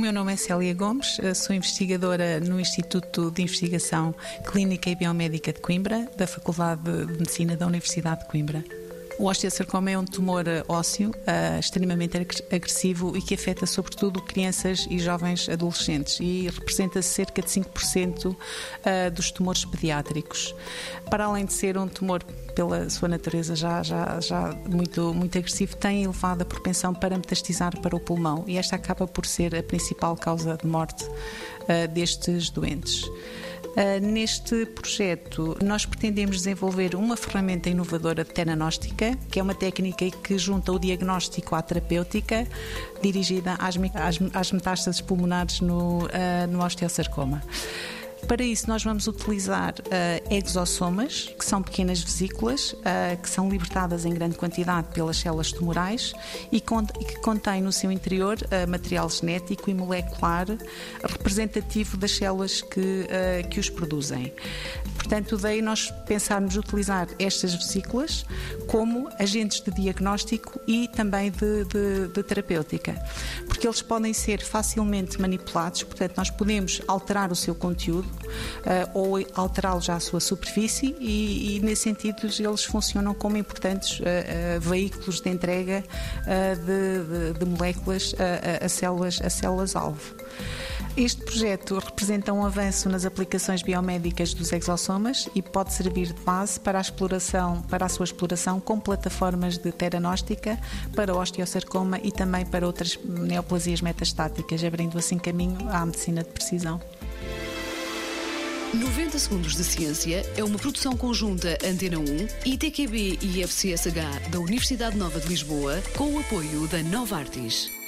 meu nome é Célia Gomes, sou investigadora no Instituto de Investigação Clínica e Biomédica de Coimbra, da Faculdade de Medicina da Universidade de Coimbra. O osteosarcoma é um tumor ósseo uh, extremamente agressivo e que afeta sobretudo crianças e jovens adolescentes e representa cerca de 5% uh, ah, dos tumores pediátricos. Para além de ser um tumor pela sua natureza já, já, já muito, muito agressivo, tem elevada propensão para metastizar para o pulmão e esta acaba por ser a principal causa de morte uh, destes doentes. Uh, neste projeto, nós pretendemos desenvolver uma ferramenta inovadora de teranóstica, que é uma técnica que junta o diagnóstico à terapêutica, dirigida às, às, metástases pulmonares no, uh, no osteosarcoma. Para isso, nós vamos utilizar uh, exossomas, que são pequenas vesículas uh, que são libertadas em grande quantidade pelas células tumorais e, que contêm no seu interior uh, material genético e molecular representativo das células que, que os produzem. Portanto, daí nós pensarmos utilizar estas vesículas como agentes de diagnóstico e também de, de, de terapêutica, porque eles podem ser facilmente manipulados, portanto, nós podemos alterar o seu conteúdo uh, ou alterá-lo já à sua superfície e, e, nesse sentido, eles funcionam como importantes uh, uh, veículos de entrega de, de, de, moléculas a, a células, a células-alvo. Este projeto representa um avanço nas aplicações biomédicas dos exossomas e pode servir de base para a exploração, para a sua exploração com plataformas de teranóstica para osteosarcoma e também para outras neoplasias metastáticas, abrindo assim caminho à medicina de precisão. 90 Segundos de Ciência é uma produção conjunta Antena 1, ITQB e FCSH da Universidade Nova de Lisboa, com o apoio da Nova Artis.